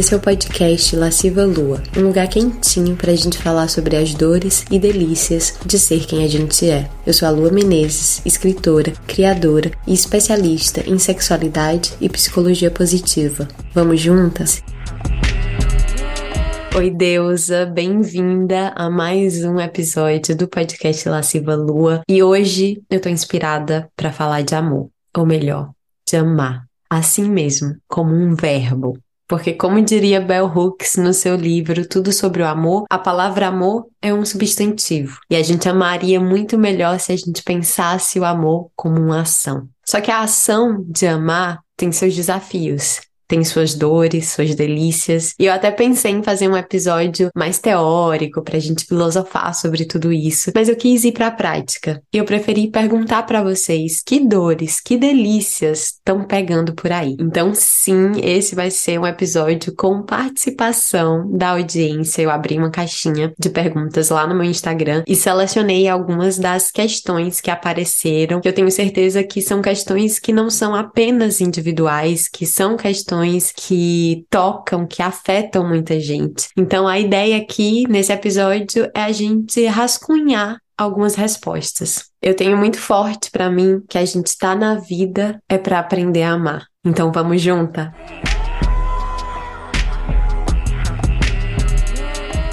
Esse é o podcast Lasciva Lua, um lugar quentinho pra gente falar sobre as dores e delícias de ser quem a gente é. Eu sou a Lua Menezes, escritora, criadora e especialista em sexualidade e psicologia positiva. Vamos juntas? Oi, deusa, bem-vinda a mais um episódio do podcast Lasciva Lua. E hoje eu tô inspirada para falar de amor, ou melhor, de amar, assim mesmo, como um verbo. Porque, como diria Bell Hooks no seu livro Tudo sobre o Amor, a palavra amor é um substantivo. E a gente amaria muito melhor se a gente pensasse o amor como uma ação. Só que a ação de amar tem seus desafios tem suas dores, suas delícias. E eu até pensei em fazer um episódio mais teórico pra gente filosofar sobre tudo isso, mas eu quis ir pra prática. E eu preferi perguntar para vocês que dores, que delícias estão pegando por aí. Então, sim, esse vai ser um episódio com participação da audiência. Eu abri uma caixinha de perguntas lá no meu Instagram e selecionei algumas das questões que apareceram, que eu tenho certeza que são questões que não são apenas individuais, que são questões questões que tocam, que afetam muita gente. Então, a ideia aqui nesse episódio é a gente rascunhar algumas respostas. Eu tenho muito forte para mim que a gente está na vida é para aprender a amar. Então, vamos junta.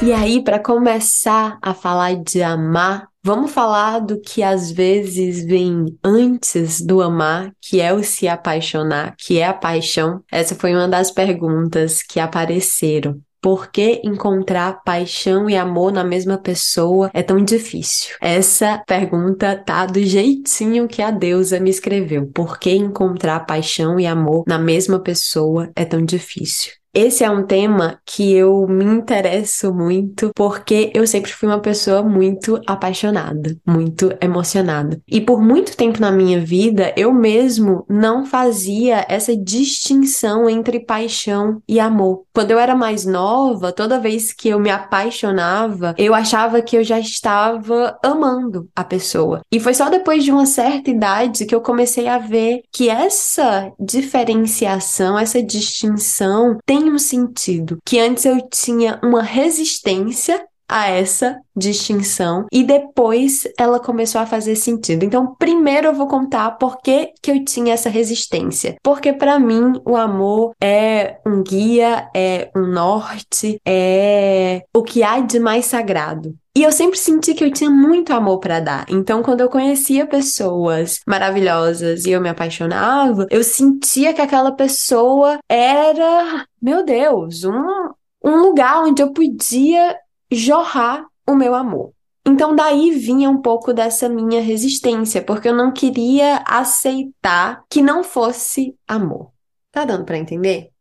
E aí, para começar a falar de amar, Vamos falar do que às vezes vem antes do amar, que é o se apaixonar, que é a paixão. Essa foi uma das perguntas que apareceram. Por que encontrar paixão e amor na mesma pessoa é tão difícil? Essa pergunta tá do jeitinho que a deusa me escreveu. Por que encontrar paixão e amor na mesma pessoa é tão difícil? Esse é um tema que eu me interesso muito porque eu sempre fui uma pessoa muito apaixonada, muito emocionada. E por muito tempo na minha vida, eu mesmo não fazia essa distinção entre paixão e amor. Quando eu era mais nova, toda vez que eu me apaixonava, eu achava que eu já estava amando a pessoa. E foi só depois de uma certa idade que eu comecei a ver que essa diferenciação, essa distinção tem um sentido. Que antes eu tinha uma resistência a essa distinção e depois ela começou a fazer sentido. Então, primeiro eu vou contar por que, que eu tinha essa resistência. Porque para mim o amor é um guia, é um norte, é o que há de mais sagrado. E eu sempre senti que eu tinha muito amor para dar. Então, quando eu conhecia pessoas maravilhosas e eu me apaixonava, eu sentia que aquela pessoa era, meu Deus, um, um lugar onde eu podia jorrar o meu amor. Então, daí vinha um pouco dessa minha resistência, porque eu não queria aceitar que não fosse amor. Tá dando para entender?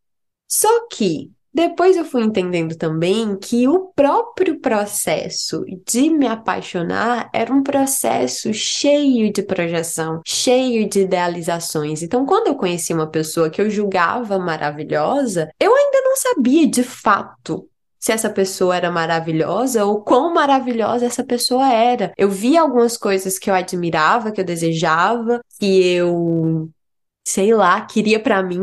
Só que depois eu fui entendendo também que o próprio processo de me apaixonar era um processo cheio de projeção, cheio de idealizações. Então, quando eu conheci uma pessoa que eu julgava maravilhosa, eu ainda não sabia de fato se essa pessoa era maravilhosa ou quão maravilhosa essa pessoa era. Eu via algumas coisas que eu admirava, que eu desejava, que eu, sei lá, queria para mim,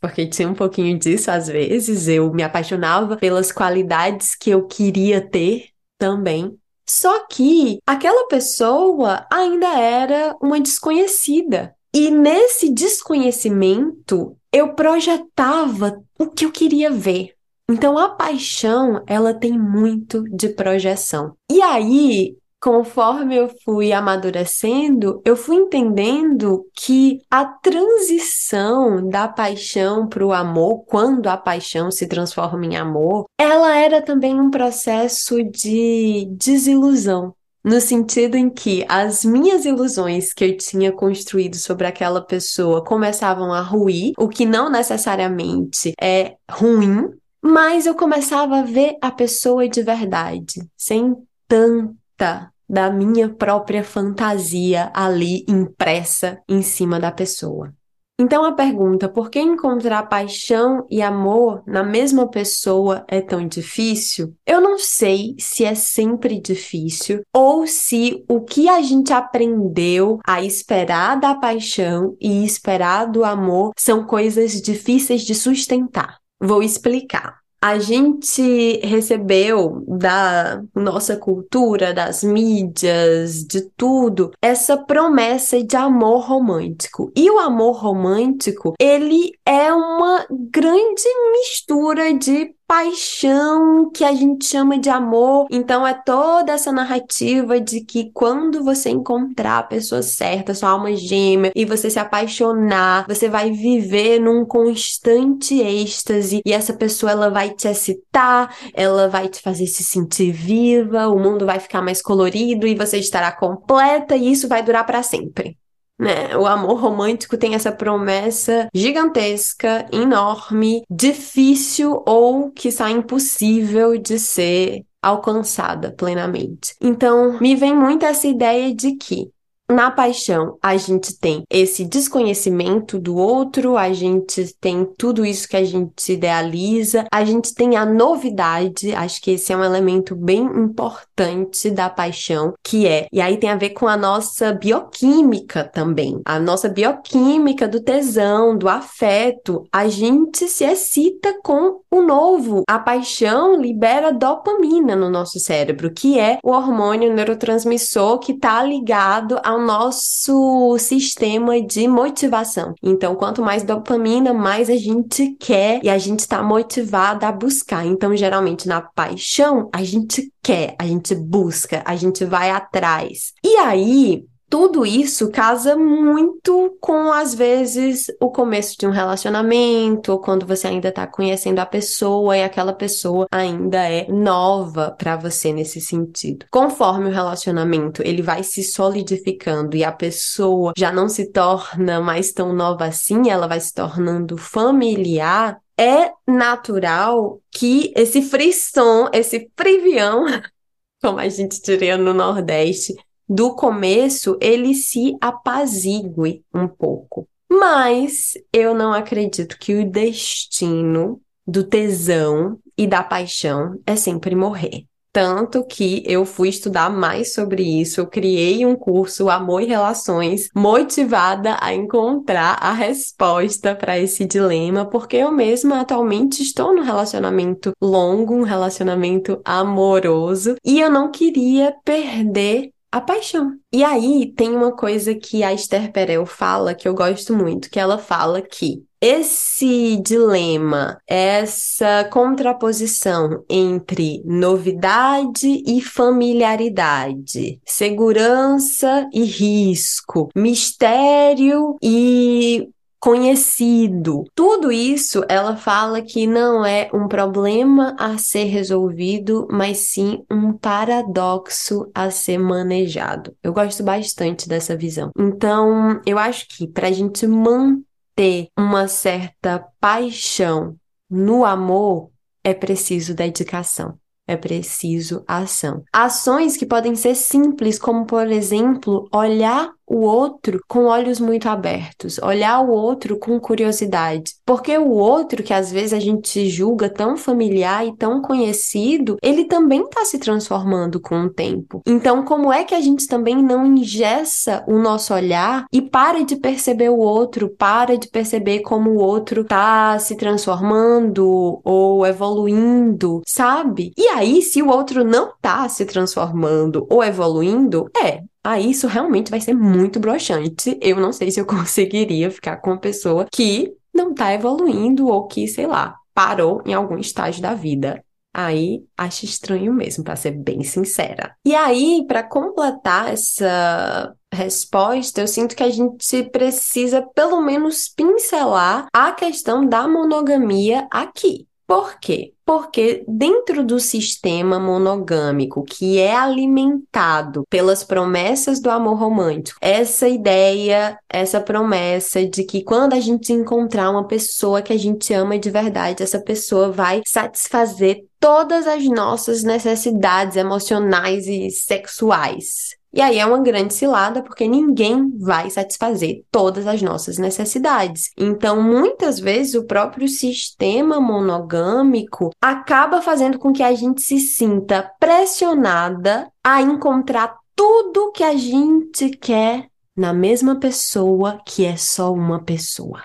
porque tinha um pouquinho disso às vezes. Eu me apaixonava pelas qualidades que eu queria ter também. Só que aquela pessoa ainda era uma desconhecida. E nesse desconhecimento, eu projetava o que eu queria ver. Então a paixão, ela tem muito de projeção. E aí, conforme eu fui amadurecendo, eu fui entendendo que a transição da paixão para o amor, quando a paixão se transforma em amor, ela era também um processo de desilusão. No sentido em que as minhas ilusões que eu tinha construído sobre aquela pessoa começavam a ruir, o que não necessariamente é ruim, mas eu começava a ver a pessoa de verdade, sem tanta da minha própria fantasia ali impressa em cima da pessoa. Então a pergunta, por que encontrar paixão e amor na mesma pessoa é tão difícil? Eu não sei se é sempre difícil ou se o que a gente aprendeu a esperar da paixão e esperar do amor são coisas difíceis de sustentar. Vou explicar. A gente recebeu da nossa cultura, das mídias, de tudo, essa promessa de amor romântico. E o amor romântico, ele é uma grande mistura de paixão que a gente chama de amor. Então é toda essa narrativa de que quando você encontrar a pessoa certa, sua alma gêmea, e você se apaixonar, você vai viver num constante êxtase e essa pessoa ela vai te excitar, ela vai te fazer se sentir viva, o mundo vai ficar mais colorido e você estará completa e isso vai durar para sempre né? O amor romântico tem essa promessa gigantesca, enorme, difícil ou que está impossível de ser alcançada plenamente. Então, me vem muito essa ideia de que na paixão, a gente tem esse desconhecimento do outro, a gente tem tudo isso que a gente idealiza, a gente tem a novidade, acho que esse é um elemento bem importante da paixão, que é, e aí tem a ver com a nossa bioquímica também, a nossa bioquímica do tesão, do afeto, a gente se excita com o novo. A paixão libera dopamina no nosso cérebro, que é o hormônio neurotransmissor que está ligado ao nosso sistema de motivação. Então, quanto mais dopamina, mais a gente quer e a gente está motivado a buscar. Então, geralmente na paixão, a gente quer, a gente busca, a gente vai atrás. E aí, tudo isso casa muito com, às vezes, o começo de um relacionamento, ou quando você ainda tá conhecendo a pessoa e aquela pessoa ainda é nova para você nesse sentido. Conforme o relacionamento ele vai se solidificando e a pessoa já não se torna mais tão nova assim, ela vai se tornando familiar, é natural que esse frisson, esse frivião, como a gente diria no Nordeste, do começo ele se apazigue um pouco. Mas eu não acredito que o destino do tesão e da paixão é sempre morrer. Tanto que eu fui estudar mais sobre isso, eu criei um curso Amor e Relações, motivada a encontrar a resposta para esse dilema, porque eu mesma atualmente estou num relacionamento longo, um relacionamento amoroso, e eu não queria perder a paixão. E aí tem uma coisa que a Esther Perel fala que eu gosto muito, que ela fala que esse dilema, essa contraposição entre novidade e familiaridade, segurança e risco, mistério e conhecido. Tudo isso ela fala que não é um problema a ser resolvido, mas sim um paradoxo a ser manejado. Eu gosto bastante dessa visão. Então, eu acho que para a gente manter uma certa paixão no amor, é preciso dedicação é preciso ação. Ações que podem ser simples, como por exemplo, olhar o outro com olhos muito abertos, olhar o outro com curiosidade. Porque o outro, que às vezes a gente julga tão familiar e tão conhecido, ele também está se transformando com o tempo. Então, como é que a gente também não ingessa o nosso olhar e para de perceber o outro, para de perceber como o outro está se transformando ou evoluindo, sabe? E aí, se o outro não está se transformando ou evoluindo, é, ah, isso realmente vai ser muito broxante. Eu não sei se eu conseguiria ficar com uma pessoa que não tá evoluindo ou que, sei lá, parou em algum estágio da vida. Aí acho estranho mesmo, para ser bem sincera. E aí, para completar essa resposta, eu sinto que a gente precisa pelo menos pincelar a questão da monogamia aqui. Por quê? Porque dentro do sistema monogâmico, que é alimentado pelas promessas do amor romântico, essa ideia, essa promessa de que quando a gente encontrar uma pessoa que a gente ama de verdade, essa pessoa vai satisfazer todas as nossas necessidades emocionais e sexuais. E aí é uma grande cilada porque ninguém vai satisfazer todas as nossas necessidades. Então, muitas vezes o próprio sistema monogâmico acaba fazendo com que a gente se sinta pressionada a encontrar tudo que a gente quer na mesma pessoa que é só uma pessoa.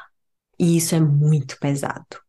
E isso é muito pesado.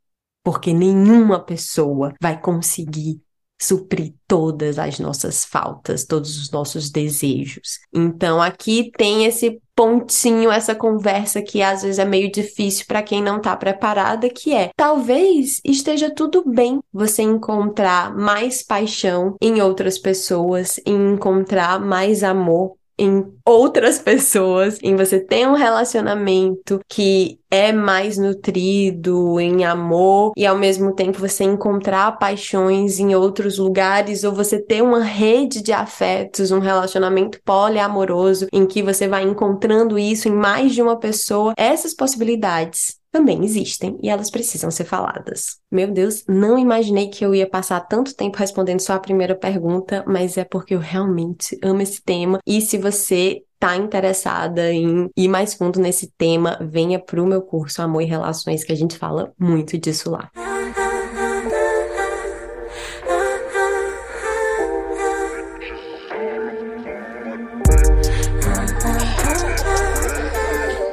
porque nenhuma pessoa vai conseguir suprir todas as nossas faltas, todos os nossos desejos. Então aqui tem esse pontinho, essa conversa que às vezes é meio difícil para quem não está preparada, que é: talvez esteja tudo bem você encontrar mais paixão em outras pessoas, em encontrar mais amor em outras pessoas, em você ter um relacionamento que é mais nutrido em amor e ao mesmo tempo você encontrar paixões em outros lugares ou você ter uma rede de afetos, um relacionamento poliamoroso em que você vai encontrando isso em mais de uma pessoa, essas possibilidades também existem e elas precisam ser faladas. Meu Deus, não imaginei que eu ia passar tanto tempo respondendo só a primeira pergunta, mas é porque eu realmente amo esse tema. E se você está interessada em ir mais fundo nesse tema, venha para o meu curso Amor e Relações, que a gente fala muito disso lá.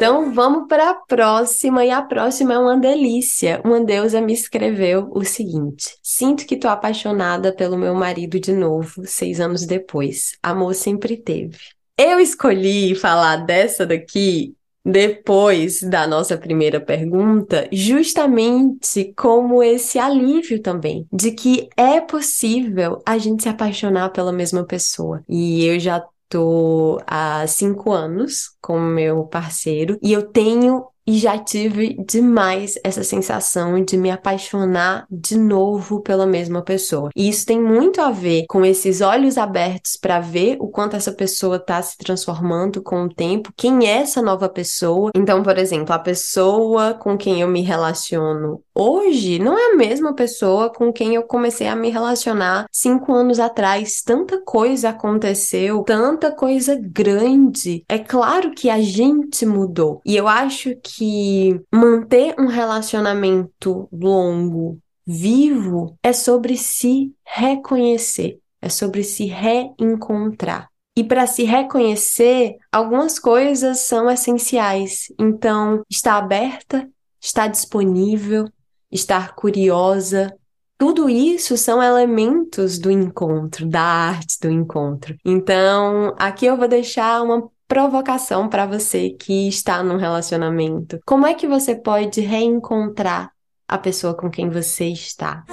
Então vamos para a próxima, e a próxima é uma delícia. Uma deusa me escreveu o seguinte: Sinto que tô apaixonada pelo meu marido de novo, seis anos depois. Amor sempre teve. Eu escolhi falar dessa daqui depois da nossa primeira pergunta, justamente como esse alívio também, de que é possível a gente se apaixonar pela mesma pessoa. E eu já tô há cinco anos com meu parceiro e eu tenho e já tive demais essa sensação de me apaixonar de novo pela mesma pessoa. E isso tem muito a ver com esses olhos abertos para ver o quanto essa pessoa está se transformando com o tempo, quem é essa nova pessoa. Então, por exemplo, a pessoa com quem eu me relaciono hoje não é a mesma pessoa com quem eu comecei a me relacionar cinco anos atrás. Tanta coisa aconteceu, tanta coisa grande. É claro que a gente mudou. E eu acho que que manter um relacionamento longo, vivo, é sobre se reconhecer, é sobre se reencontrar. E para se reconhecer, algumas coisas são essenciais. Então, estar aberta, estar disponível, estar curiosa, tudo isso são elementos do encontro, da arte do encontro. Então, aqui eu vou deixar uma provocação para você que está num relacionamento. Como é que você pode reencontrar a pessoa com quem você está?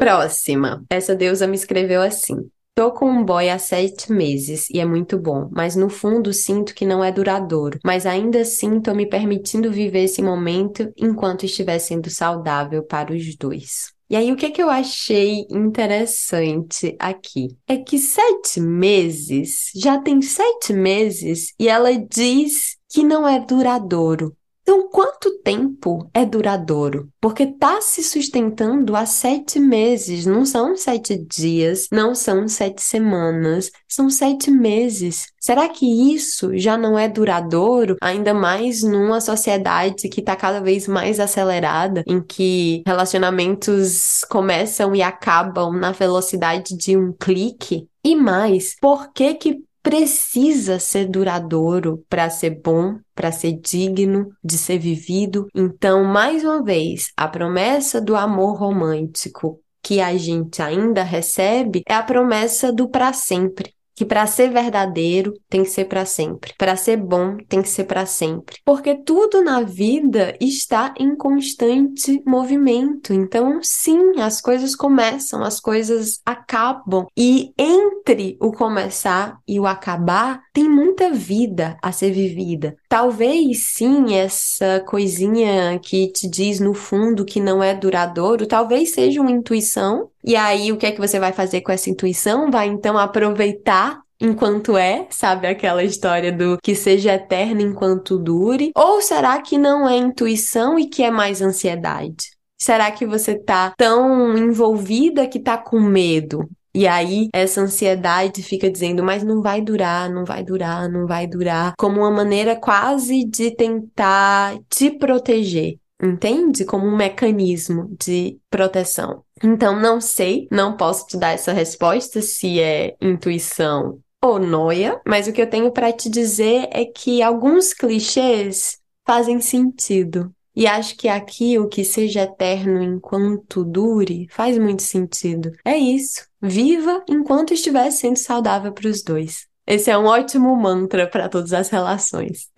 Próxima. Essa deusa me escreveu assim: Tô com um boy há sete meses e é muito bom, mas no fundo sinto que não é duradouro. Mas ainda assim tô me permitindo viver esse momento enquanto estiver sendo saudável para os dois. E aí, o que, é que eu achei interessante aqui? É que sete meses, já tem sete meses, e ela diz que não é duradouro. Então, quanto tempo é duradouro? Porque está se sustentando há sete meses, não são sete dias, não são sete semanas, são sete meses. Será que isso já não é duradouro? Ainda mais numa sociedade que está cada vez mais acelerada, em que relacionamentos começam e acabam na velocidade de um clique? E mais, por que que precisa ser duradouro para ser bom, para ser digno de ser vivido. Então, mais uma vez, a promessa do amor romântico que a gente ainda recebe é a promessa do para sempre que para ser verdadeiro tem que ser para sempre, para ser bom tem que ser para sempre, porque tudo na vida está em constante movimento. Então, sim, as coisas começam, as coisas acabam e entre o começar e o acabar tem muita vida a ser vivida. Talvez sim essa coisinha que te diz no fundo que não é duradouro, talvez seja uma intuição e aí, o que é que você vai fazer com essa intuição? Vai então aproveitar enquanto é, sabe aquela história do que seja eterno enquanto dure? Ou será que não é intuição e que é mais ansiedade? Será que você tá tão envolvida que tá com medo? E aí, essa ansiedade fica dizendo, mas não vai durar, não vai durar, não vai durar, como uma maneira quase de tentar te proteger. entende? Como um mecanismo de proteção. Então, não sei, não posso te dar essa resposta se é intuição ou noia, mas o que eu tenho para te dizer é que alguns clichês fazem sentido. E acho que aqui o que seja eterno enquanto dure faz muito sentido. É isso. Viva enquanto estiver sendo saudável para os dois. Esse é um ótimo mantra para todas as relações.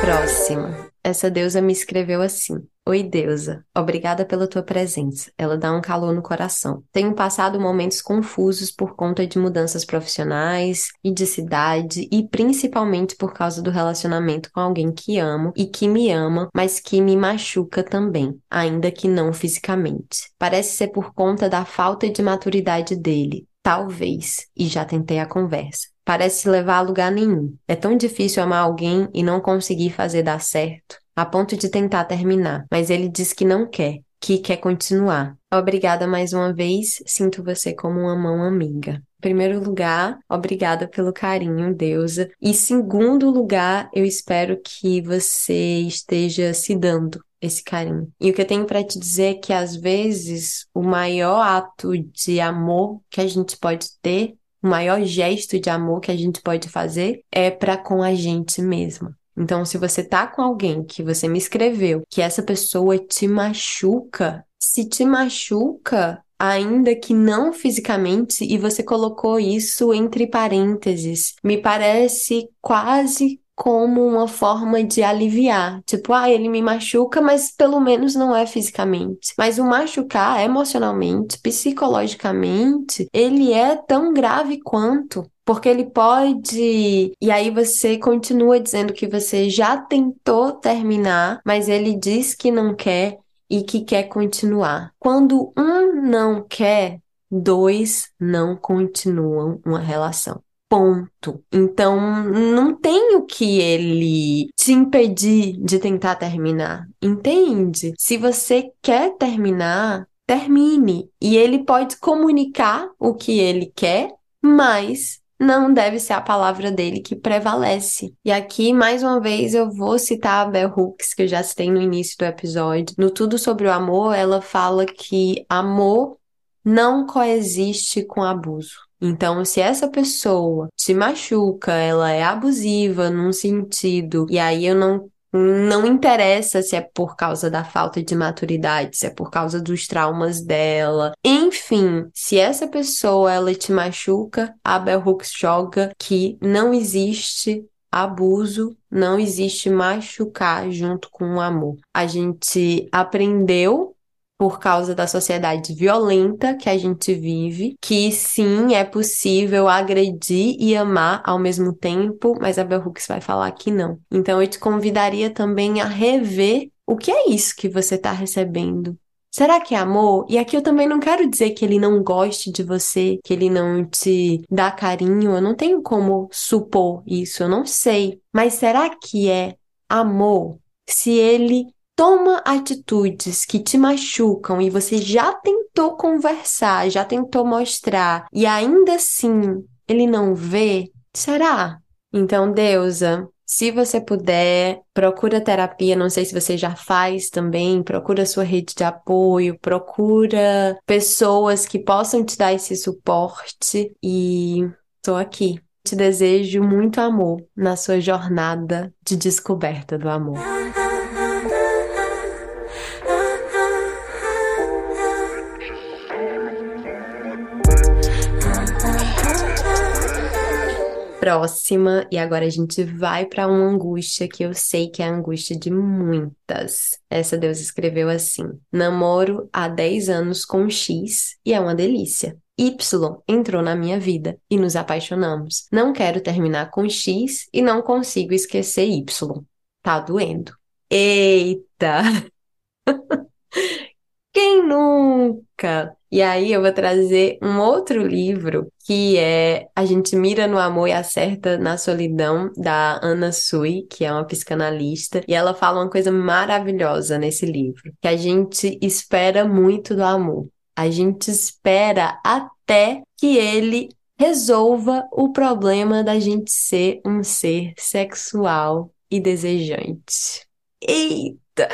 Próxima. Essa deusa me escreveu assim: Oi, deusa, obrigada pela tua presença. Ela dá um calor no coração. Tenho passado momentos confusos por conta de mudanças profissionais e de cidade, e principalmente por causa do relacionamento com alguém que amo e que me ama, mas que me machuca também, ainda que não fisicamente. Parece ser por conta da falta de maturidade dele, talvez, e já tentei a conversa parece levar a lugar nenhum. É tão difícil amar alguém e não conseguir fazer dar certo, a ponto de tentar terminar, mas ele diz que não quer, que quer continuar. Obrigada mais uma vez, sinto você como uma mão amiga. Em primeiro lugar, obrigada pelo carinho, deusa. E segundo lugar, eu espero que você esteja se dando esse carinho. E o que eu tenho para te dizer é que às vezes o maior ato de amor que a gente pode ter o maior gesto de amor que a gente pode fazer é para com a gente mesma. Então, se você tá com alguém que você me escreveu, que essa pessoa te machuca, se te machuca, ainda que não fisicamente, e você colocou isso entre parênteses, me parece quase como uma forma de aliviar. Tipo, ah, ele me machuca, mas pelo menos não é fisicamente. Mas o machucar emocionalmente, psicologicamente, ele é tão grave quanto. Porque ele pode. E aí você continua dizendo que você já tentou terminar, mas ele diz que não quer e que quer continuar. Quando um não quer, dois não continuam uma relação. Ponto. Então, não tem o que ele te impedir de tentar terminar, entende? Se você quer terminar, termine. E ele pode comunicar o que ele quer, mas não deve ser a palavra dele que prevalece. E aqui, mais uma vez, eu vou citar a Bell Hooks, que eu já citei no início do episódio. No Tudo sobre o Amor, ela fala que amor não coexiste com abuso. Então, se essa pessoa te machuca, ela é abusiva num sentido, e aí eu não não interessa se é por causa da falta de maturidade, se é por causa dos traumas dela. Enfim, se essa pessoa ela te machuca, a Bell Hooks joga que não existe abuso, não existe machucar junto com o amor. A gente aprendeu por causa da sociedade violenta que a gente vive, que sim, é possível agredir e amar ao mesmo tempo, mas a Bell Hooks vai falar que não. Então eu te convidaria também a rever o que é isso que você está recebendo. Será que é amor? E aqui eu também não quero dizer que ele não goste de você, que ele não te dá carinho, eu não tenho como supor isso, eu não sei. Mas será que é amor se ele toma atitudes que te machucam e você já tentou conversar, já tentou mostrar e ainda assim ele não vê, será? Então, deusa, se você puder, procura terapia. Não sei se você já faz também. Procura sua rede de apoio, procura pessoas que possam te dar esse suporte. E tô aqui. Te desejo muito amor na sua jornada de descoberta do amor. Próxima e agora a gente vai para uma angústia que eu sei que é a angústia de muitas. Essa Deus escreveu assim: Namoro há 10 anos com X e é uma delícia. Y entrou na minha vida e nos apaixonamos. Não quero terminar com X e não consigo esquecer Y. Tá doendo. Eita! Quem nunca? E aí eu vou trazer um outro livro que é A gente mira no amor e acerta na solidão da Ana Sui, que é uma psicanalista, e ela fala uma coisa maravilhosa nesse livro, que a gente espera muito do amor. A gente espera até que ele resolva o problema da gente ser um ser sexual e desejante. Eita!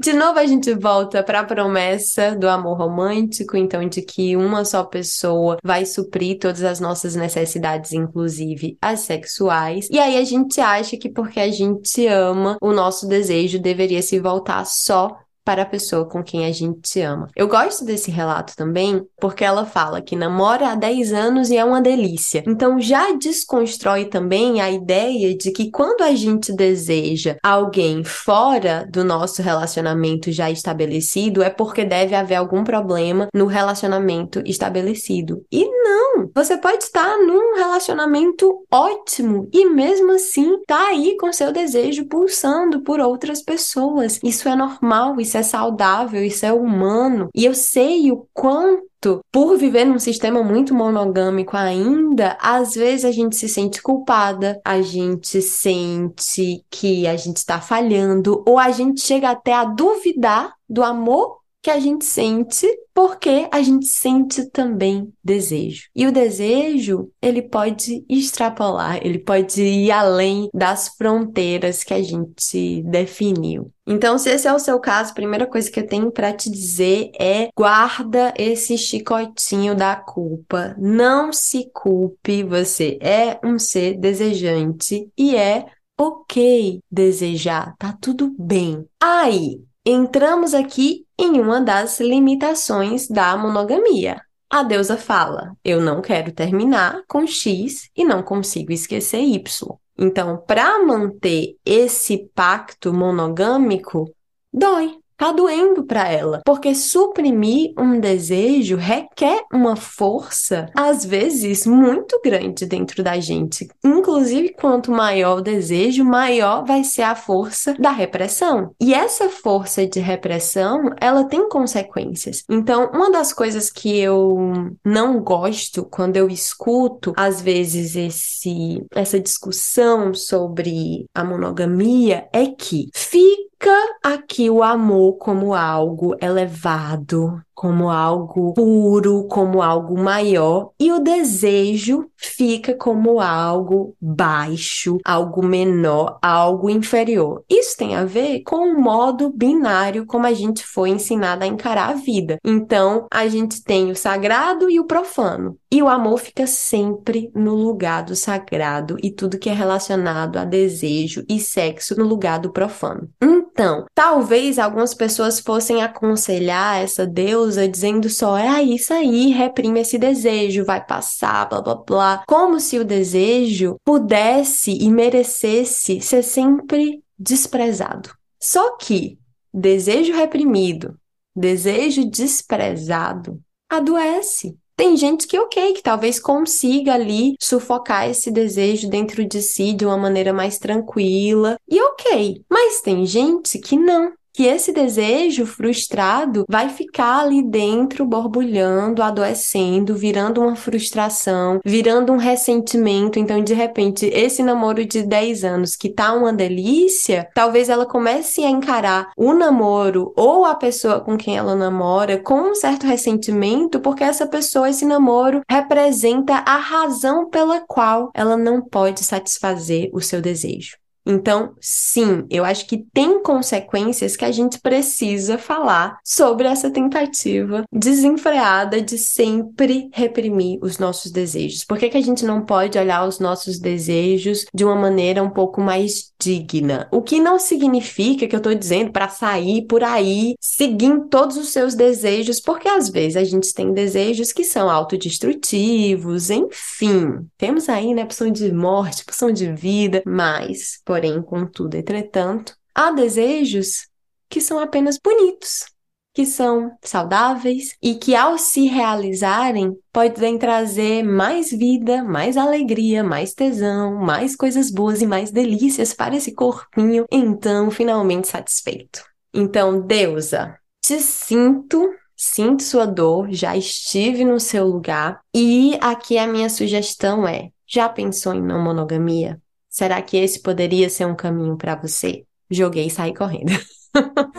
De novo, a gente volta para a promessa do amor romântico, então, de que uma só pessoa vai suprir todas as nossas necessidades, inclusive as sexuais. E aí a gente acha que porque a gente ama, o nosso desejo deveria se voltar só para a pessoa com quem a gente ama. Eu gosto desse relato também porque ela fala que namora há 10 anos e é uma delícia. Então já desconstrói também a ideia de que quando a gente deseja alguém fora do nosso relacionamento já estabelecido é porque deve haver algum problema no relacionamento estabelecido. E não! Você pode estar num relacionamento ótimo e mesmo assim tá aí com seu desejo pulsando por outras pessoas. Isso é normal, isso isso é saudável, isso é humano. E eu sei o quanto por viver num sistema muito monogâmico ainda, às vezes a gente se sente culpada, a gente sente que a gente está falhando, ou a gente chega até a duvidar do amor que a gente sente porque a gente sente também desejo. E o desejo, ele pode extrapolar, ele pode ir além das fronteiras que a gente definiu. Então, se esse é o seu caso, a primeira coisa que eu tenho para te dizer é guarda esse chicotinho da culpa. Não se culpe, você é um ser desejante e é ok desejar, tá tudo bem. Aí, entramos aqui em uma das limitações da monogamia. A deusa fala: Eu não quero terminar com X e não consigo esquecer Y. Então, para manter esse pacto monogâmico, dói tá doendo para ela, porque suprimir um desejo requer uma força, às vezes muito grande dentro da gente. Inclusive, quanto maior o desejo, maior vai ser a força da repressão. E essa força de repressão, ela tem consequências. Então, uma das coisas que eu não gosto quando eu escuto às vezes esse essa discussão sobre a monogamia é que fica aqui o amor como algo elevado, como algo puro, como algo maior, e o desejo fica como algo baixo, algo menor, algo inferior. Isso tem a ver com o modo binário como a gente foi ensinado a encarar a vida. Então, a gente tem o sagrado e o profano. E o amor fica sempre no lugar do sagrado e tudo que é relacionado a desejo e sexo no lugar do profano. Então, talvez algumas pessoas fossem aconselhar essa deusa dizendo só, é isso aí, reprime esse desejo, vai passar, blá blá blá. Como se o desejo pudesse e merecesse ser sempre desprezado. Só que desejo reprimido, desejo desprezado, adoece. Tem gente que, ok, que talvez consiga ali sufocar esse desejo dentro de si de uma maneira mais tranquila, e ok. Mas tem gente que não, que esse desejo frustrado vai ficar ali dentro, borbulhando, adoecendo, virando uma frustração, virando um ressentimento. Então, de repente, esse namoro de 10 anos que tá uma delícia, talvez ela comece a encarar o namoro ou a pessoa com quem ela namora com um certo ressentimento, porque essa pessoa, esse namoro, representa a razão pela qual ela não pode satisfazer o seu desejo. Então, sim, eu acho que tem consequências que a gente precisa falar sobre essa tentativa desenfreada de sempre reprimir os nossos desejos. Por que, que a gente não pode olhar os nossos desejos de uma maneira um pouco mais digna? O que não significa que eu estou dizendo para sair por aí seguindo todos os seus desejos, porque às vezes a gente tem desejos que são autodestrutivos, enfim. Temos aí, né, opção de morte, opção de vida, mas Porém, contudo, entretanto, há desejos que são apenas bonitos, que são saudáveis e que, ao se realizarem, podem trazer mais vida, mais alegria, mais tesão, mais coisas boas e mais delícias para esse corpinho, então finalmente satisfeito. Então, deusa, te sinto sinto sua dor, já estive no seu lugar. E aqui a minha sugestão é: já pensou em não monogamia? Será que esse poderia ser um caminho para você? Joguei e saí correndo.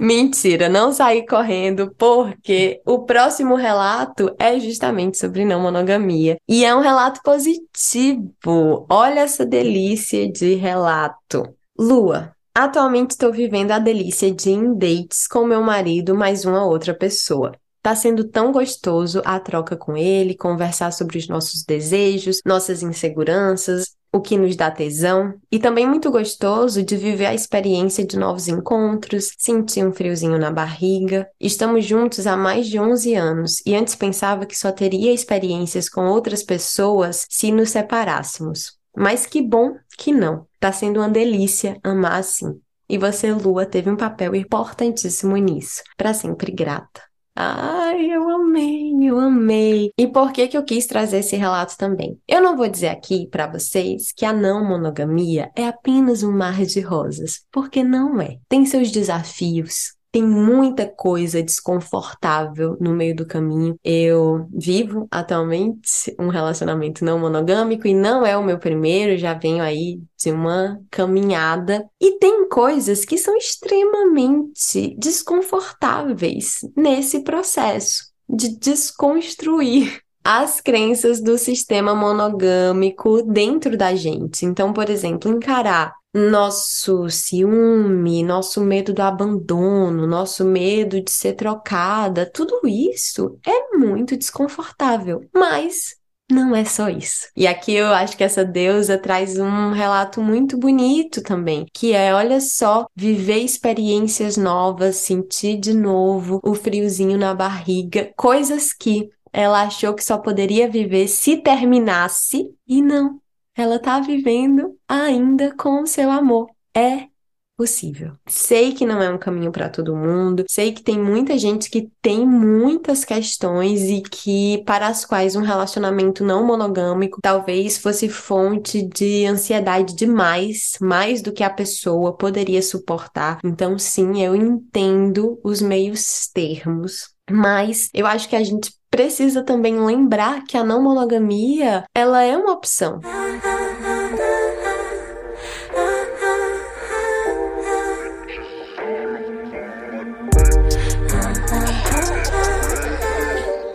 Mentira, não saí correndo, porque o próximo relato é justamente sobre não monogamia. E é um relato positivo. Olha essa delícia de relato. Lua, atualmente estou vivendo a delícia de em dates com meu marido mais uma outra pessoa. Tá sendo tão gostoso a troca com ele, conversar sobre os nossos desejos, nossas inseguranças, o que nos dá tesão, e também muito gostoso de viver a experiência de novos encontros, sentir um friozinho na barriga. Estamos juntos há mais de 11 anos e antes pensava que só teria experiências com outras pessoas se nos separássemos. Mas que bom que não. Tá sendo uma delícia amar assim. E você, Lua, teve um papel importantíssimo nisso. Para sempre grata. Ai, eu amei, eu amei. E por que que eu quis trazer esse relato também? Eu não vou dizer aqui para vocês que a não monogamia é apenas um mar de rosas, porque não é. Tem seus desafios, tem muita coisa desconfortável no meio do caminho. Eu vivo atualmente um relacionamento não monogâmico e não é o meu primeiro, já venho aí de uma caminhada. E tem coisas que são extremamente desconfortáveis nesse processo de desconstruir as crenças do sistema monogâmico dentro da gente. Então, por exemplo, encarar nosso ciúme, nosso medo do abandono, nosso medo de ser trocada, tudo isso é muito desconfortável, mas não é só isso. E aqui eu acho que essa deusa traz um relato muito bonito também, que é, olha só, viver experiências novas, sentir de novo o friozinho na barriga, coisas que ela achou que só poderia viver se terminasse e não ela está vivendo ainda com o seu amor. É possível. Sei que não é um caminho para todo mundo, sei que tem muita gente que tem muitas questões e que para as quais um relacionamento não monogâmico talvez fosse fonte de ansiedade demais, mais do que a pessoa poderia suportar. Então, sim, eu entendo os meios termos, mas eu acho que a gente precisa também lembrar que a não monogamia, ela é uma opção.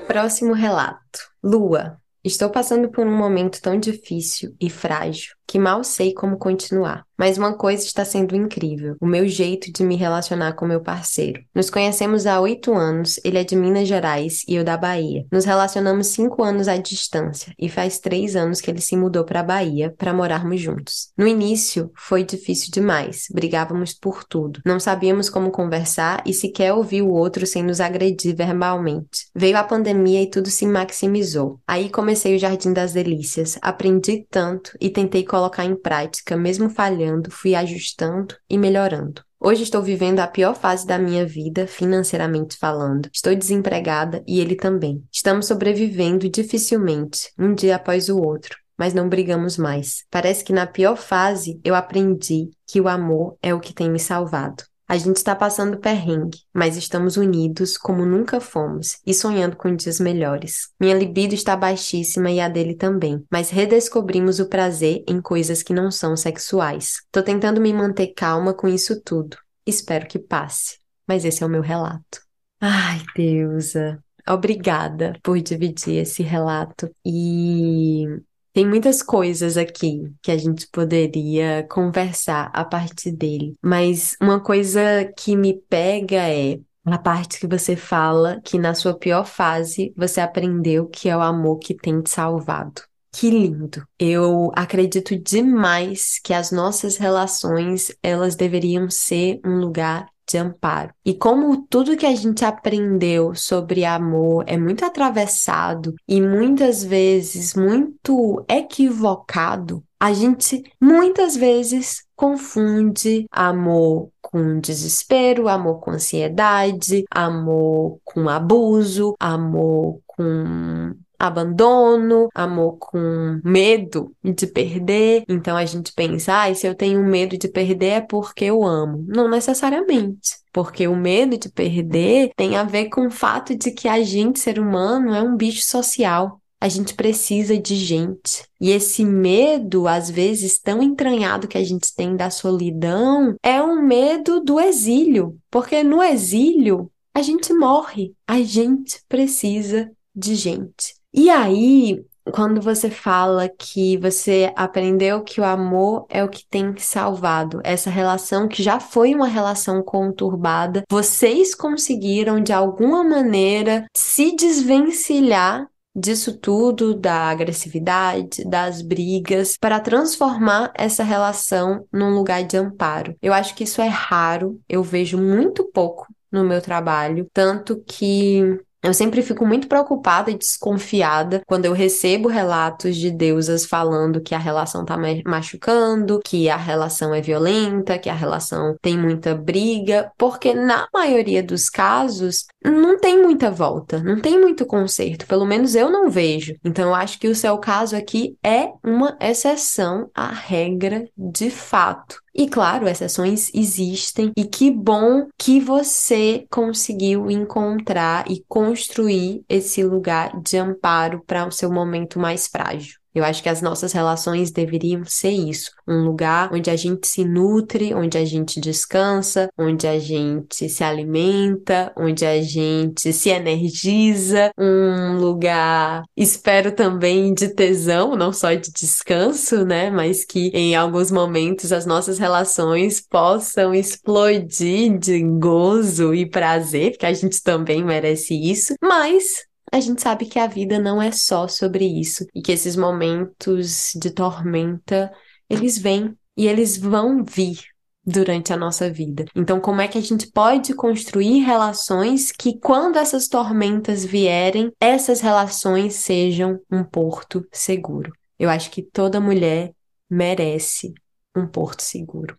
Próximo relato. Lua. Estou passando por um momento tão difícil e frágil que mal sei como continuar. Mas uma coisa está sendo incrível: o meu jeito de me relacionar com meu parceiro. Nos conhecemos há oito anos, ele é de Minas Gerais e eu da Bahia. Nos relacionamos cinco anos à distância e faz três anos que ele se mudou para a Bahia para morarmos juntos. No início foi difícil demais, brigávamos por tudo. Não sabíamos como conversar e sequer ouvir o outro sem nos agredir verbalmente. Veio a pandemia e tudo se maximizou. Aí comecei o Jardim das Delícias, aprendi tanto e tentei colocar em prática, mesmo falhando, fui ajustando e melhorando. Hoje estou vivendo a pior fase da minha vida, financeiramente falando. Estou desempregada e ele também. Estamos sobrevivendo dificilmente, um dia após o outro, mas não brigamos mais. Parece que na pior fase eu aprendi que o amor é o que tem me salvado. A gente está passando perrengue, mas estamos unidos como nunca fomos e sonhando com dias melhores. Minha libido está baixíssima e a dele também, mas redescobrimos o prazer em coisas que não são sexuais. Tô tentando me manter calma com isso tudo. Espero que passe, mas esse é o meu relato. Ai, deusa, obrigada por dividir esse relato e tem muitas coisas aqui que a gente poderia conversar a partir dele, mas uma coisa que me pega é a parte que você fala que na sua pior fase você aprendeu que é o amor que tem te salvado. Que lindo. Eu acredito demais que as nossas relações, elas deveriam ser um lugar de amparo. E como tudo que a gente aprendeu sobre amor é muito atravessado e muitas vezes muito equivocado, a gente muitas vezes confunde amor com desespero, amor com ansiedade, amor com abuso, amor com abandono, amor com medo de perder. Então a gente pensa, ah, se eu tenho medo de perder é porque eu amo. Não necessariamente. Porque o medo de perder tem a ver com o fato de que a gente, ser humano, é um bicho social. A gente precisa de gente. E esse medo, às vezes, tão entranhado que a gente tem da solidão, é um medo do exílio. Porque no exílio, a gente morre. A gente precisa de gente. E aí, quando você fala que você aprendeu que o amor é o que tem salvado, essa relação que já foi uma relação conturbada, vocês conseguiram de alguma maneira se desvencilhar disso tudo, da agressividade, das brigas, para transformar essa relação num lugar de amparo. Eu acho que isso é raro, eu vejo muito pouco no meu trabalho, tanto que eu sempre fico muito preocupada e desconfiada quando eu recebo relatos de deusas falando que a relação tá machucando, que a relação é violenta, que a relação tem muita briga, porque na maioria dos casos não tem muita volta, não tem muito conserto, pelo menos eu não vejo. Então eu acho que o seu caso aqui é uma exceção à regra de fato. E claro, exceções existem, e que bom que você conseguiu encontrar e construir esse lugar de amparo para o seu momento mais frágil. Eu acho que as nossas relações deveriam ser isso, um lugar onde a gente se nutre, onde a gente descansa, onde a gente se alimenta, onde a gente se energiza, um lugar, espero também de tesão, não só de descanso, né, mas que em alguns momentos as nossas relações possam explodir de gozo e prazer, porque a gente também merece isso, mas a gente sabe que a vida não é só sobre isso e que esses momentos de tormenta, eles vêm e eles vão vir durante a nossa vida. Então, como é que a gente pode construir relações que quando essas tormentas vierem, essas relações sejam um porto seguro? Eu acho que toda mulher merece um porto seguro.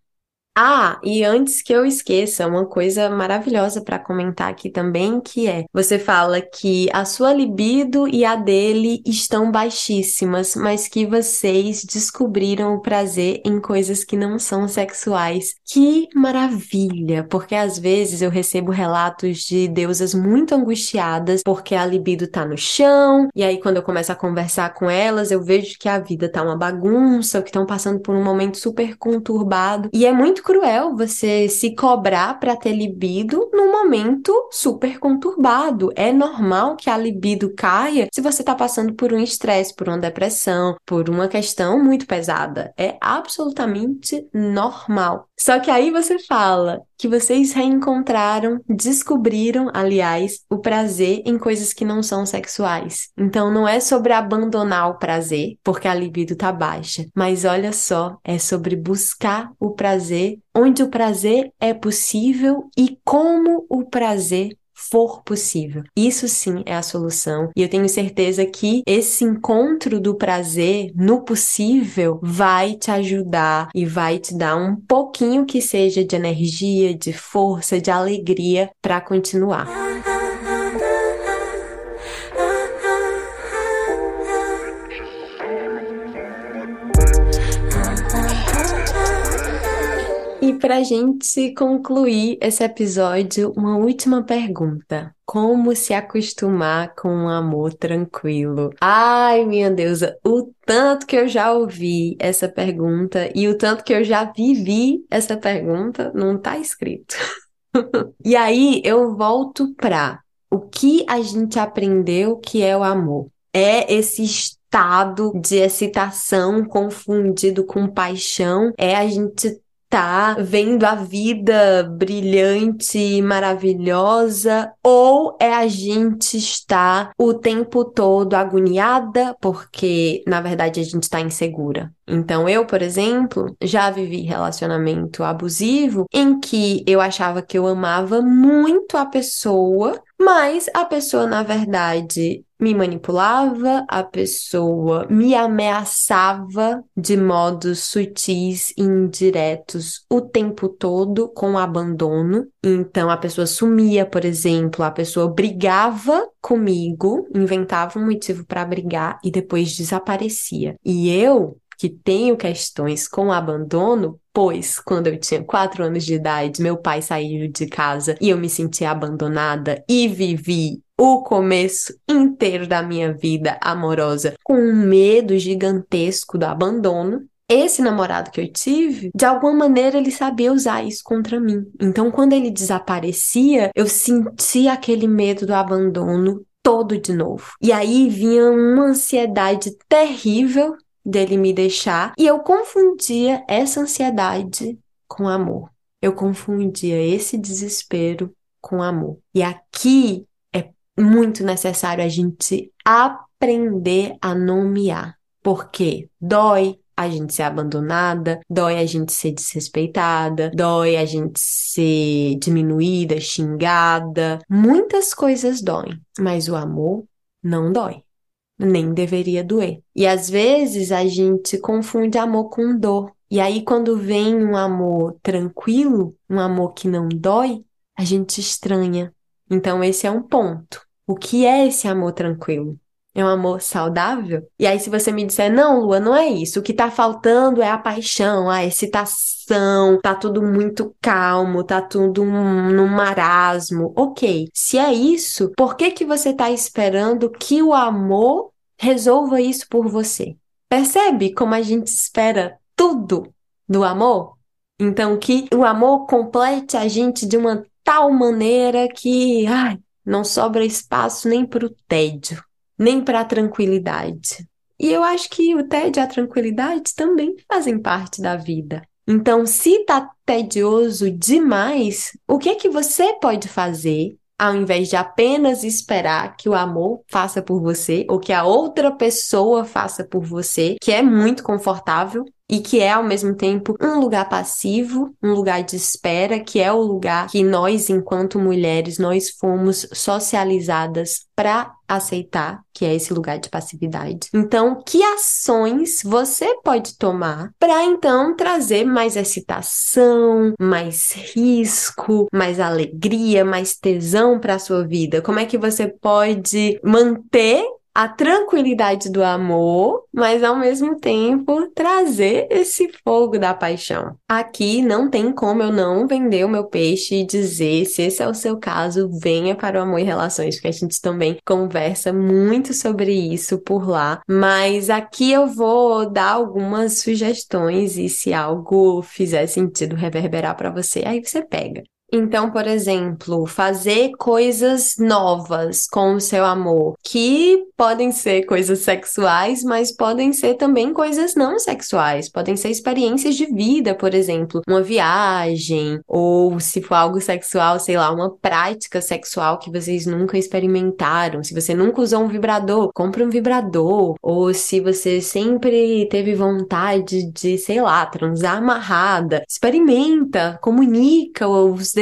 Ah, e antes que eu esqueça, uma coisa maravilhosa para comentar aqui também, que é, você fala que a sua libido e a dele estão baixíssimas, mas que vocês descobriram o prazer em coisas que não são sexuais. Que maravilha, porque às vezes eu recebo relatos de deusas muito angustiadas porque a libido tá no chão, e aí quando eu começo a conversar com elas, eu vejo que a vida tá uma bagunça, que estão passando por um momento super conturbado, e é muito cruel você se cobrar para ter libido num momento super conturbado. É normal que a libido caia se você está passando por um estresse, por uma depressão, por uma questão muito pesada. É absolutamente normal. Só que aí você fala que vocês reencontraram, descobriram, aliás, o prazer em coisas que não são sexuais. Então não é sobre abandonar o prazer, porque a libido tá baixa, mas olha só, é sobre buscar o prazer onde o prazer é possível e como o prazer for possível. Isso sim é a solução. E eu tenho certeza que esse encontro do prazer no possível vai te ajudar e vai te dar um pouquinho que seja de energia, de força, de alegria para continuar. Para a gente concluir esse episódio, uma última pergunta. Como se acostumar com um amor tranquilo? Ai, minha deusa, o tanto que eu já ouvi essa pergunta e o tanto que eu já vivi essa pergunta não tá escrito. e aí eu volto para o que a gente aprendeu que é o amor. É esse estado de excitação confundido com paixão, é a gente tá vendo a vida brilhante maravilhosa, ou é a gente estar o tempo todo agoniada porque, na verdade, a gente está insegura. Então, eu, por exemplo, já vivi relacionamento abusivo em que eu achava que eu amava muito a pessoa, mas a pessoa, na verdade, me manipulava, a pessoa me ameaçava de modos sutis e indiretos o tempo todo com abandono. Então a pessoa sumia, por exemplo, a pessoa brigava comigo, inventava um motivo para brigar e depois desaparecia. E eu que tenho questões com abandono, pois quando eu tinha quatro anos de idade, meu pai saiu de casa e eu me senti abandonada e vivi o começo inteiro da minha vida amorosa com um medo gigantesco do abandono. Esse namorado que eu tive, de alguma maneira ele sabia usar isso contra mim. Então, quando ele desaparecia, eu sentia aquele medo do abandono todo de novo. E aí vinha uma ansiedade terrível dele me deixar, e eu confundia essa ansiedade com amor. Eu confundia esse desespero com amor. E aqui muito necessário a gente aprender a nomear. Porque dói a gente ser abandonada, dói a gente ser desrespeitada, dói a gente ser diminuída, xingada. Muitas coisas doem, mas o amor não dói. Nem deveria doer. E às vezes a gente confunde amor com dor. E aí, quando vem um amor tranquilo, um amor que não dói, a gente estranha. Então, esse é um ponto. O que é esse amor tranquilo? É um amor saudável? E aí, se você me disser, não, Lua, não é isso. O que tá faltando é a paixão, a excitação, tá tudo muito calmo, tá tudo num marasmo. Ok. Se é isso, por que que você tá esperando que o amor resolva isso por você? Percebe como a gente espera tudo do amor? Então, que o amor complete a gente de uma tal maneira que, ai, não sobra espaço nem para o tédio, nem para a tranquilidade. E eu acho que o tédio e a tranquilidade também fazem parte da vida. Então, se tá tedioso demais, o que é que você pode fazer ao invés de apenas esperar que o amor faça por você ou que a outra pessoa faça por você, que é muito confortável, e que é ao mesmo tempo um lugar passivo, um lugar de espera, que é o lugar que nós, enquanto mulheres, nós fomos socializadas para aceitar, que é esse lugar de passividade. Então, que ações você pode tomar para então trazer mais excitação, mais risco, mais alegria, mais tesão para a sua vida? Como é que você pode manter a tranquilidade do amor, mas ao mesmo tempo trazer esse fogo da paixão. Aqui não tem como eu não vender o meu peixe e dizer, se esse é o seu caso, venha para o amor e relações, porque a gente também conversa muito sobre isso por lá. Mas aqui eu vou dar algumas sugestões e se algo fizer sentido reverberar para você, aí você pega. Então, por exemplo, fazer coisas novas com o seu amor, que podem ser coisas sexuais, mas podem ser também coisas não sexuais, podem ser experiências de vida, por exemplo, uma viagem, ou se for algo sexual, sei lá, uma prática sexual que vocês nunca experimentaram. Se você nunca usou um vibrador, compre um vibrador, ou se você sempre teve vontade de, sei lá, transar amarrada, experimenta, comunica os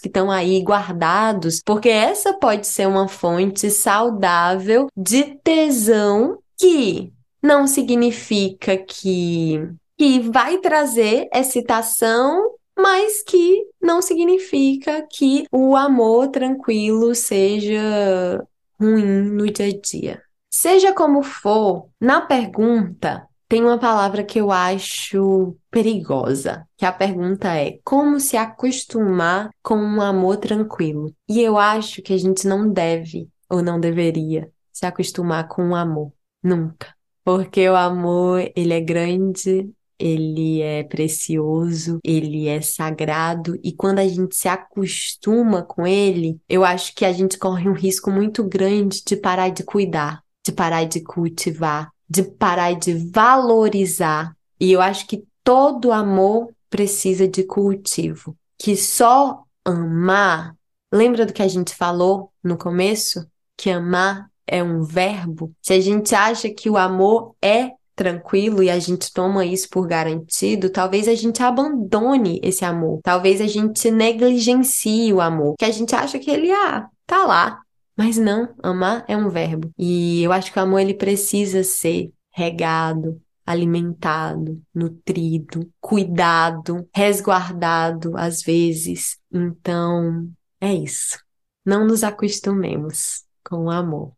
que estão aí guardados, porque essa pode ser uma fonte saudável de tesão que não significa que, que vai trazer excitação, mas que não significa que o amor tranquilo seja ruim no dia a dia. Seja como for, na pergunta tem uma palavra que eu acho perigosa, que a pergunta é: como se acostumar com um amor tranquilo? E eu acho que a gente não deve ou não deveria se acostumar com um amor, nunca. Porque o amor, ele é grande, ele é precioso, ele é sagrado e quando a gente se acostuma com ele, eu acho que a gente corre um risco muito grande de parar de cuidar, de parar de cultivar, de parar de valorizar. E eu acho que todo amor precisa de cultivo. Que só amar, lembra do que a gente falou no começo? Que amar é um verbo. Se a gente acha que o amor é tranquilo e a gente toma isso por garantido, talvez a gente abandone esse amor. Talvez a gente negligencie o amor, que a gente acha que ele ah, tá lá, mas não, amar é um verbo. E eu acho que o amor ele precisa ser regado, alimentado, nutrido, cuidado, resguardado às vezes. Então, é isso. Não nos acostumemos com o amor.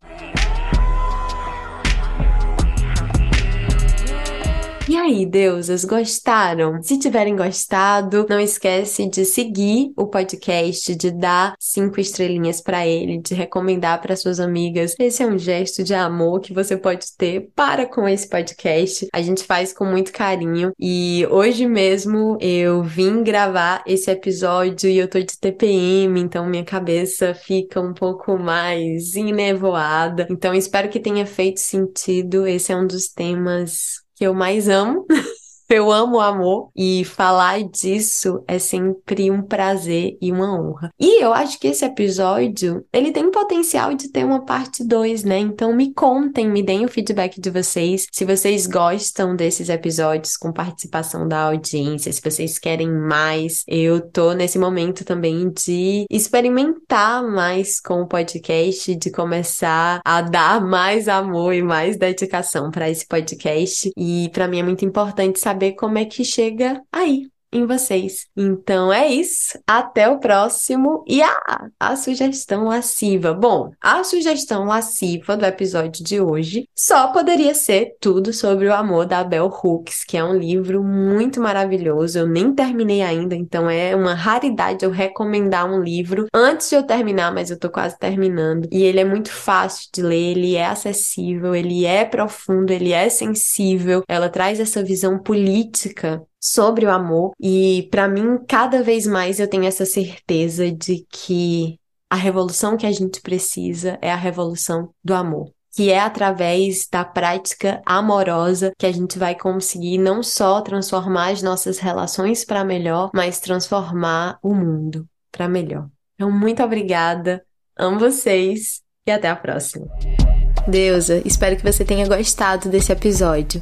E aí, deusas, gostaram? Se tiverem gostado, não esquece de seguir o podcast, de dar cinco estrelinhas para ele, de recomendar para suas amigas. Esse é um gesto de amor que você pode ter para com esse podcast. A gente faz com muito carinho e hoje mesmo eu vim gravar esse episódio e eu tô de TPM, então minha cabeça fica um pouco mais enevoada. Então espero que tenha feito sentido. Esse é um dos temas que eu mais amo. Eu amo o amor e falar disso é sempre um prazer e uma honra. E eu acho que esse episódio, ele tem potencial de ter uma parte 2, né? Então me contem, me deem o feedback de vocês, se vocês gostam desses episódios com participação da audiência, se vocês querem mais. Eu tô nesse momento também de experimentar mais com o podcast, de começar a dar mais amor e mais dedicação para esse podcast. E para mim é muito importante saber saber como é que chega aí em vocês. Então é isso. Até o próximo. E ah, a sugestão lasciva. Bom, a sugestão lasciva do episódio de hoje só poderia ser Tudo sobre o Amor da Bell Hooks, que é um livro muito maravilhoso. Eu nem terminei ainda, então é uma raridade eu recomendar um livro antes de eu terminar, mas eu tô quase terminando. E ele é muito fácil de ler, ele é acessível, ele é profundo, ele é sensível. Ela traz essa visão política sobre o amor e para mim cada vez mais eu tenho essa certeza de que a revolução que a gente precisa é a revolução do amor. Que é através da prática amorosa que a gente vai conseguir não só transformar as nossas relações para melhor, mas transformar o mundo para melhor. Então, muito obrigada, amo vocês e até a próxima. Deusa, espero que você tenha gostado desse episódio.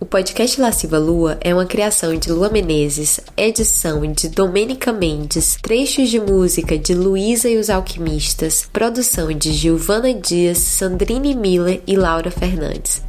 O podcast Lasciva Lua é uma criação de Lua Menezes, edição de Domênica Mendes, trechos de música de Luísa e os Alquimistas, produção de Giovana Dias, Sandrine Miller e Laura Fernandes.